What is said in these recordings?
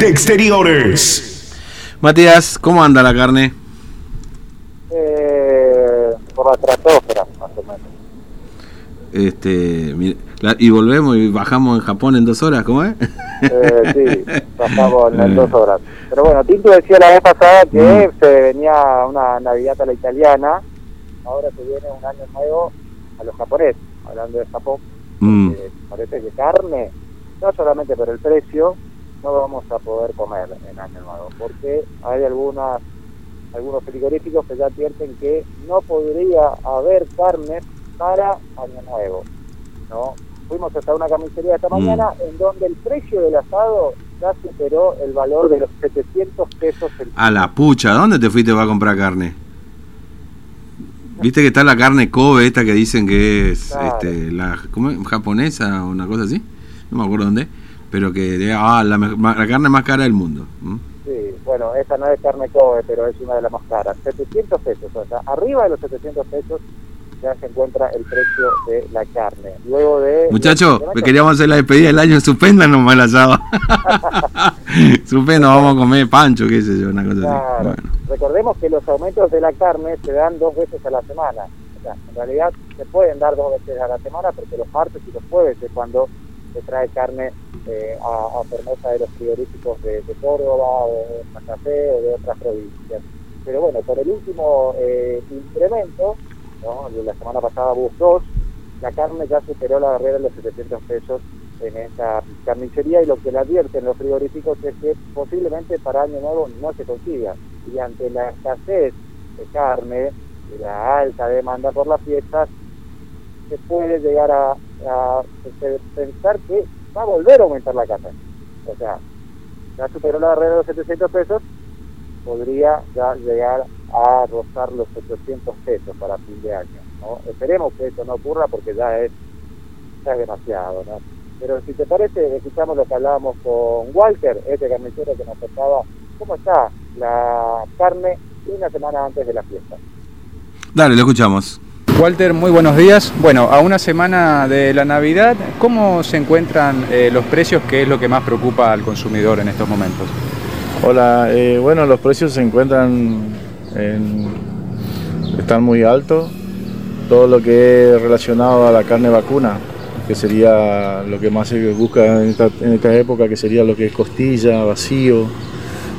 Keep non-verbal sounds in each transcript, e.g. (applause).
de Exteriores. Matías, ¿cómo anda la carne? Eh, por la estratosfera, más o menos. Este, la- y volvemos y bajamos en Japón en dos horas, ¿cómo es? Eh, sí, (laughs) pasamos en dos horas. Pero bueno, Tinto decía la vez pasada que se venía una Navidad a la italiana, ahora se viene un año nuevo a los japoneses, hablando de Japón. Mm. Eh, parece que carne, no solamente por el precio, no vamos a poder comer en año nuevo, porque hay algunas algunos frigoríficos que ya advierten que no podría haber carne para año nuevo, ¿no? Fuimos hasta una carnicería esta Mm. mañana en donde el precio del asado ya superó el valor de los 700 pesos el A la pucha, ¿dónde te fuiste para comprar carne? ¿Viste que está la carne Kobe esta que dicen que es Claro. este, la ¿cómo es? japonesa o una cosa así? No me acuerdo dónde. Pero que ah, la, la carne más cara del mundo. ¿Mm? Sí, bueno, esta no es carne Kobe, pero es una de las más caras. 700 pesos, o sea, arriba de los 700 pesos ya se encuentra el precio de la carne. Luego de... Muchachos, me queríamos hacer la despedida del año, suspendan nomás el asado. (laughs) Suspendan, vamos a comer pancho, qué sé yo, una cosa así. Bueno. Recordemos que los aumentos de la carne se dan dos veces a la semana. O sea, en realidad se pueden dar dos veces a la semana porque los martes y los jueves es cuando se trae carne eh, a, a Formosa de los frigoríficos de, Córdoba o de Santa Fe o de otras provincias. Pero bueno, por el último eh, incremento, la semana pasada bus 2, la carne ya superó la barrera de los 700 pesos en esa carnicería y lo que le advierten los frigoríficos es que posiblemente para año nuevo no se consiga y ante la escasez de carne y la alta demanda por las fiestas se puede llegar a, a pensar que va a volver a aumentar la carne o sea ya superó la barrera de los 700 pesos podría ya llegar a rozar los 800 pesos para fin de año ¿no? esperemos que eso no ocurra porque ya es ya es demasiado ¿no? pero si te parece escuchamos lo que hablábamos con Walter este carnicero que nos contaba cómo está la carne una semana antes de la fiesta Dale, lo escuchamos. Walter, muy buenos días. Bueno, a una semana de la Navidad, ¿cómo se encuentran eh, los precios, que es lo que más preocupa al consumidor en estos momentos? Hola, eh, bueno, los precios se encuentran en- están muy altos. Todo lo que es relacionado a la carne vacuna, que sería lo que más se busca en esta, en esta época, que sería lo que es costilla, vacío.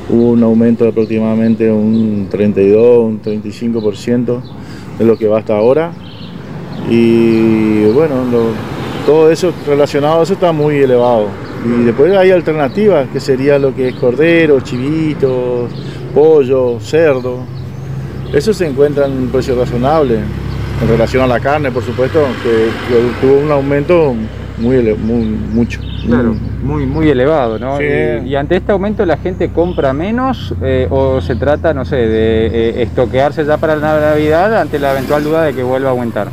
Hubo un aumento de aproximadamente un 32, un 35% de lo que va hasta ahora. Y bueno, lo- todo eso relacionado a eso está muy elevado. Y después hay alternativas, que sería lo que es cordero, chivitos, pollo, cerdo. Eso se encuentra en un precio razonable. En relación a la carne, por supuesto, que, que tuvo un aumento muy, muy mucho. Claro, muy, muy elevado, ¿no? Sí. Y, y ante este aumento la gente compra menos eh, o se trata, no sé, de eh, estoquearse ya para la Navidad ante la eventual duda de que vuelva a aumentar.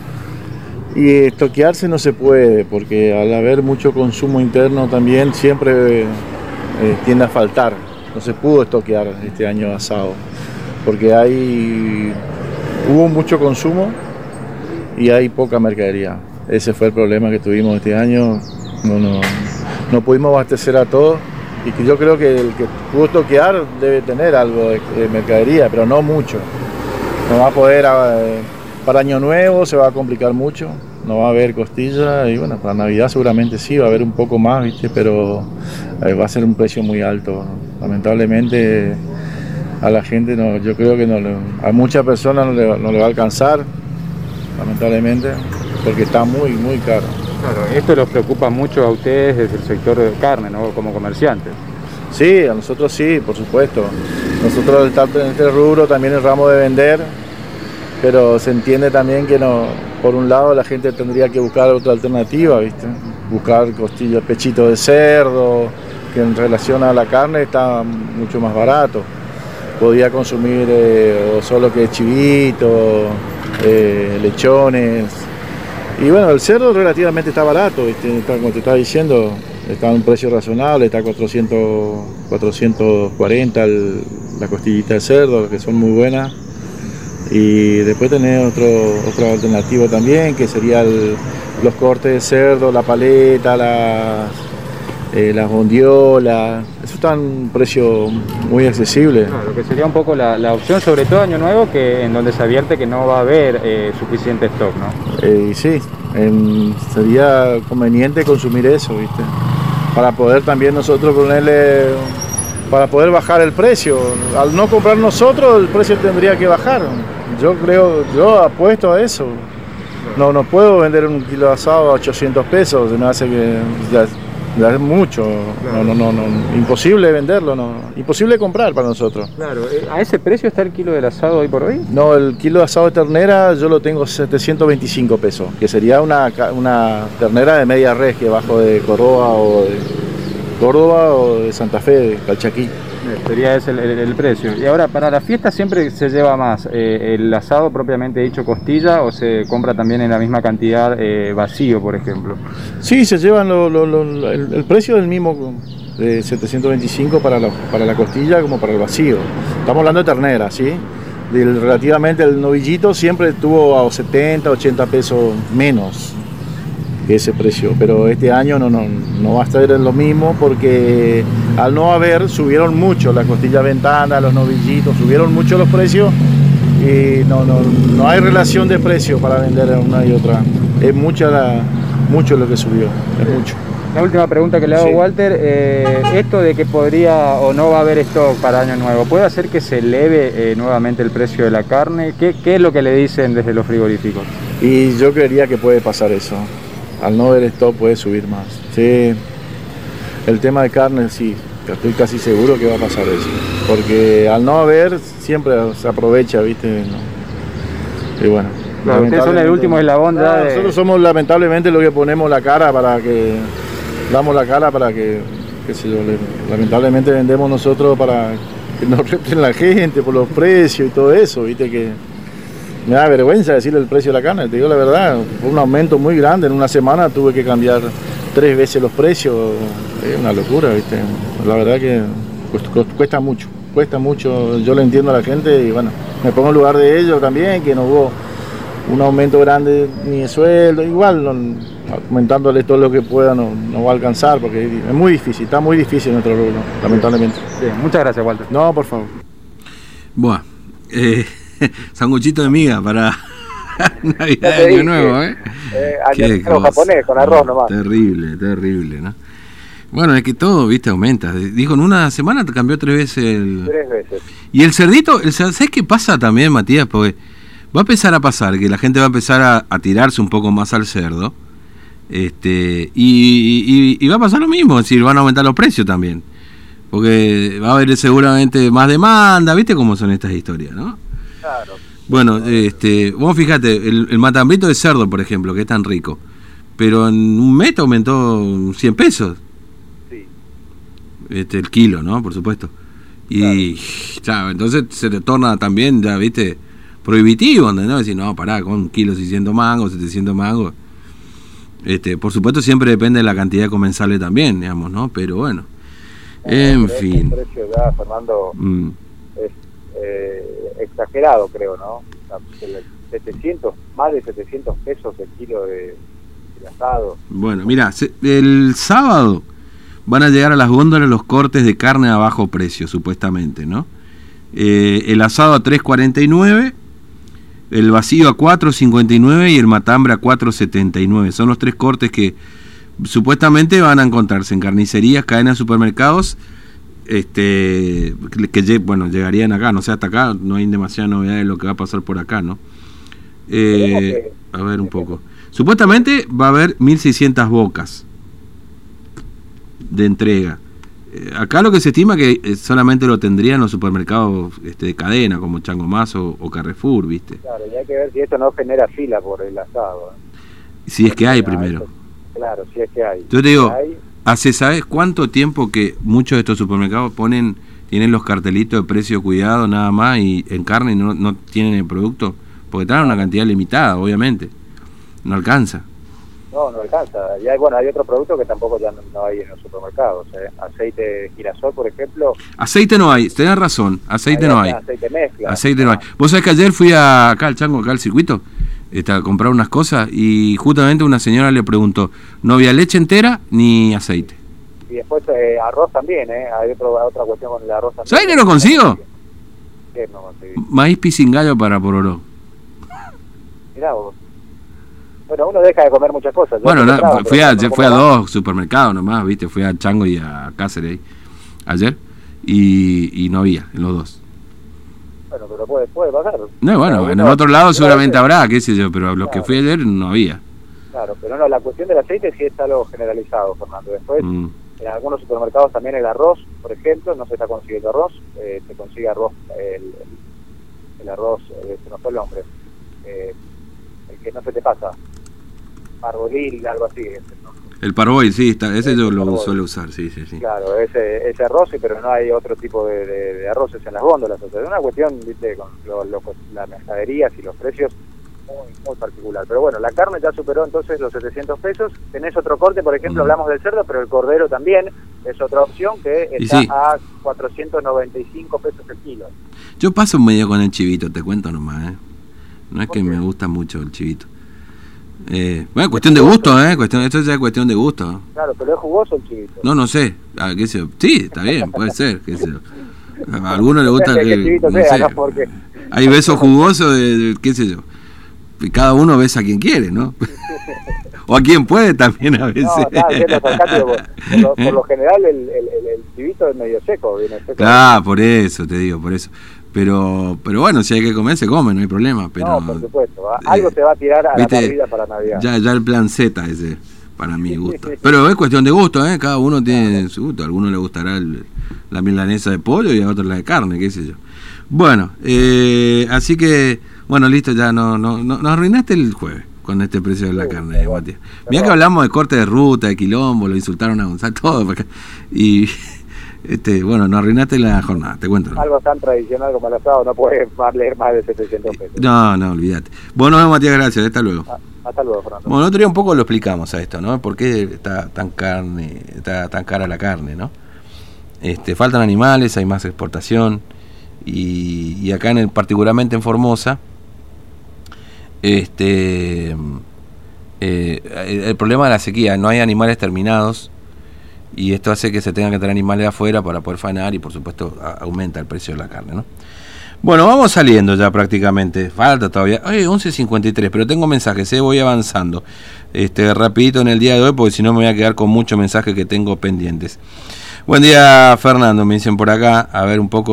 Y estoquearse no se puede, porque al haber mucho consumo interno también siempre eh, tiende a faltar. No se pudo estoquear este año asado, porque hay hubo mucho consumo y hay poca mercadería. Ese fue el problema que tuvimos este año. No, no, no pudimos abastecer a todos y yo creo que el que pudo estoquear debe tener algo de, de mercadería, pero no mucho. No va a poder, eh, para Año Nuevo se va a complicar mucho, no va a haber costilla y bueno, para Navidad seguramente sí, va a haber un poco más, ¿viste? pero eh, va a ser un precio muy alto. Lamentablemente a la gente no, yo creo que no, a muchas personas no no le va a alcanzar, lamentablemente, porque está muy, muy caro. Claro, esto los preocupa mucho a ustedes desde el sector de carne, ¿no? Como comerciantes. Sí, a nosotros sí, por supuesto. Nosotros al estar en este rubro también el ramo de vender, pero se entiende también que no, por un lado la gente tendría que buscar otra alternativa, ¿viste? Buscar costillas, pechitos de cerdo, que en relación a la carne está mucho más barato. Podía consumir eh, o solo que chivito, eh, lechones. Y bueno, el cerdo relativamente está barato, como te estaba diciendo, está a un precio razonable, está a 400, 440 el- la costillita de cerdo, que son muy buenas. Y después tenés otro, otra alternativa también, que sería el- los cortes de cerdo, la paleta, las, eh, las bondiolas, eso está en un precio muy accesible. Claro, que sería un poco la, la opción, sobre todo año nuevo, que en donde se advierte que no va a haber eh, suficiente stock, ¿no? Eh, sí, en- sería conveniente consumir eso, ¿viste? Para poder también nosotros ponerle, para poder bajar el precio. Al no comprar nosotros, el precio tendría que bajar. Yo creo, yo apuesto a eso. No, no puedo vender un kilo de asado a 800 pesos, se me hace que ya, mucho. No, no, no, no, imposible venderlo, no. Imposible comprar para nosotros. Claro, eh, ¿a ese precio está el kilo del asado hoy por hoy? No, el kilo de asado de ternera yo lo tengo 725 pesos, que sería una, una ternera de media res que bajo de Córdoba o de Córdoba o de Santa Fe, de Calchaquí. Sería ese el, precio. Y ahora, para la fiesta siempre se lleva más eh, el asado propiamente dicho costilla o se compra también en la misma cantidad eh, vacío, por ejemplo. Sí, se llevan el, precio del mismo de 725 para la, para la costilla como para el vacío. Estamos hablando de ternera, ¿sí? Del- relativamente el novillito siempre estuvo a 70, 80 pesos menos ese precio, pero este año no, no, no va a estar en lo mismo porque al no haber subieron mucho las costillas ventanas, los novillitos, subieron mucho los precios y no, no, no hay relación de precio para vender una y otra. Es mucha la, mucho lo que subió, es mucho. La última pregunta que le hago, Sí. Walter, eh, esto de que podría o no va a haber stock para Año Nuevo, ¿puede hacer que se eleve eh, nuevamente el precio de la carne? ¿Qué, qué es lo que le dicen desde los frigoríficos? Y yo creería que puede pasar eso. Al no ver esto puede subir más. Sí. El tema de carne sí, estoy casi seguro que va a pasar eso. Porque al no haber siempre se aprovecha, ¿viste? No. Y bueno. Claro, ustedes son el último eslabón ya de- Nosotros somos lamentablemente los que ponemos la cara para que. Damos la cara para que. qué sé yo, le- lamentablemente vendemos nosotros para que nos repten la gente por los precios y todo eso, ¿viste? Que. Me da vergüenza decirle el precio de la carne, te digo la verdad, fue un aumento muy grande, en una semana tuve que cambiar tres veces los precios, es una locura, ¿viste? La verdad que cuest- cuest- cuesta mucho, cuesta mucho, yo le entiendo a la gente y bueno, me pongo en lugar de ellos también, que no hubo un aumento grande ni de sueldo, igual no- aumentándole todo lo que pueda no, no va a alcanzar, porque es muy difícil, está muy difícil nuestro rubro, lamentablemente. Bien, muchas gracias, Walter. No, por favor. Buah, eh, (laughs) sanguchito de miga para (laughs) Navidad de Año. Nuevo, ¿eh? Eh, año nuevo japonés, con arroz No, nomás. Terrible, terrible, ¿no? Bueno, es que todo, viste, aumenta. Dijo, en una semana te cambió tres veces el... Tres veces. Y el cerdito, el, ¿sabes qué pasa también, Matías? Porque va a empezar a pasar que la gente va a empezar a, a tirarse un poco más al cerdo. Este, y, y- y va a pasar lo mismo, es decir, van a aumentar los precios también. Porque va a haber seguramente más demanda, ¿viste cómo son estas historias, no? Claro. Bueno, este, vos fíjate, el, el matambrito de cerdo, por ejemplo, que es tan rico, pero en un mes aumentó 100 pesos Sí. este, el kilo, ¿no? Por supuesto. Y claro, entonces se te torna también, ya, viste, prohibitivo, ¿no? Decir, no, pará, con un kilo 600 mangos, 700 mangos. Este, por supuesto siempre depende de la cantidad de comensales también, digamos, ¿no? Pero bueno, en Pero fin. El precio ya, Fernando, Mm. Eh, exagerado, creo, ¿no? O sea, el 700, más de 700 pesos el kilo de, asado. Bueno, mira, el sábado van a llegar a las góndolas los cortes de carne a bajo precio, supuestamente, ¿no? Eh, el asado a 3.49, el vacío a 4.59 y el matambre a 4.79. Son los tres cortes que supuestamente van a encontrarse en carnicerías, cadenas de supermercados, este, que, bueno, llegarían acá, no sé, hasta acá no hay demasiada novedad de lo que va a pasar por acá, ¿no? Eh, a ver un poco. Supuestamente va a haber 1600 bocas de entrega. Eh, acá lo que se estima que eh, solamente lo tendrían los supermercados este, de cadena, como Chango Más o, o Carrefour, ¿viste? Claro, y hay que ver si esto no genera fila por el asado. ¿eh? Si es que hay Ah, primero. Claro, si es que hay. Yo te digo, Si hay, hace, ¿sabes cuánto tiempo que muchos de estos supermercados ponen, tienen los cartelitos de precio cuidado nada más y en carne y no, no tienen el producto? Porque traen una cantidad limitada, obviamente. No alcanza. no, no alcanza. Y hay, bueno, hay otro producto que tampoco ya no, no hay en los supermercados. ¿eh? Aceite girasol, por ejemplo. Aceite no hay, tenés razón, aceite no hay. Aceite mezcla. Aceite no hay. Vos sabés que ayer fui a, acá al chango, acá al circuito, a comprar unas cosas y justamente una señora le preguntó, no había leche entera ni aceite. Y después eh, arroz también, ¿eh? Hay otro, otra cuestión con el arroz también. ¿Sabes qué no consigo? ¿Qué no conseguí? Maíz pisingallo para pororó. Mirá vos. Bueno, uno deja de comer muchas cosas. Yo Bueno, no, fui a, no fui a más. dos supermercados nomás, ¿viste? Fui a Chango y a Cáceres ahí, ayer y, y no había en los dos. Bueno, pero puede, puede pasar. No, bueno, en el otro lado seguramente habrá, qué sé yo, pero los que fui ayer no había. Claro, pero no, la cuestión del aceite sí está algo generalizado, Fernando. Después, Mm. en algunos supermercados también el arroz, por ejemplo, no se está consiguiendo arroz, eh, se consigue arroz, el, el- el arroz, eh, se nos fue el nombre, eh, el que no se te pasa, arbolil, algo así. El parboil, sí, está, ese yo lo parboil. suelo usar, sí, sí, sí. Claro, ese, ese arroz, pero no hay otro tipo de, de- de arroces en las góndolas. O sea, es una cuestión, viste, con lo- lo- las mercaderías y los precios muy, muy particular. Pero bueno, la carne ya superó entonces los 700 pesos. Tenés otro corte, por ejemplo, Mm. hablamos del cerdo, pero el cordero también es otra opción que está sí. a 495 pesos el kilo. Yo paso medio con el chivito, te cuento nomás, ¿eh? No es ¿Por que qué? me gusta mucho el chivito. Eh, bueno, cuestión de gusto, ¿eh? Cuestión, esto ya es cuestión de gusto. Claro, pero es jugoso el chivito. No, no sé. Ah, qué sé. Sí, está bien, puede ser. Qué sé. A algunos les gusta (laughs) no sea, sé. ¿no? Porque- Hay besos jugosos de, de- qué sé yo. Y cada uno besa a quien quiere, ¿no? (laughs) o a quien puede también a veces. No, por, por lo, por (laughs) lo general el, el, el, el chivito es medio seco, viene seco. Claro, por eso te digo, por eso. Pero, pero bueno, si hay que comer, se come, no hay problema. Pero, no, por supuesto. ¿va? Algo eh, se va a tirar a viste, la parrilla para Navidad. Ya, ya el plan Z ese, para mi gusto. Pero es cuestión de gusto, ¿eh? Cada uno tiene su gusto. A alguno le gustará el- la milanesa de pollo y a otro la de carne, qué sé yo. Bueno, eh, así que, bueno, listo, ya no, no, no, nos arruinaste el jueves con este precio de la Sí, carne, pero Matías. Mirá que hablamos de corte de ruta, de quilombo, lo insultaron a Gonzalo, todo. (laughs) Y, este, bueno, nos arruinaste la jornada, te cuento. ¿no? Algo tan tradicional como el asado no puede valer más de 700 pesos. No, no, olvídate. Bueno, Matías, gracias, hasta luego. Ah, Hasta luego, Fernando. Bueno, otro día un poco lo explicamos a esto, ¿no? ¿Por qué está tan carne, está tan cara la carne, ¿no? Este, faltan animales, hay más exportación y, y acá en el, particularmente en Formosa, este, eh, el, el problema de la sequía, no hay animales terminados y esto hace que se tengan que traer animales de afuera para poder faenar y por supuesto aumenta el precio de la carne, ¿no? Bueno, vamos saliendo ya prácticamente. Falta todavía. Oye, 11.53, pero tengo mensajes, ¿eh? voy avanzando. Este, rapidito en el día de hoy, porque si no me voy a quedar con muchos mensajes que tengo pendientes. Buen día, Fernando, me dicen por acá. A ver un poco.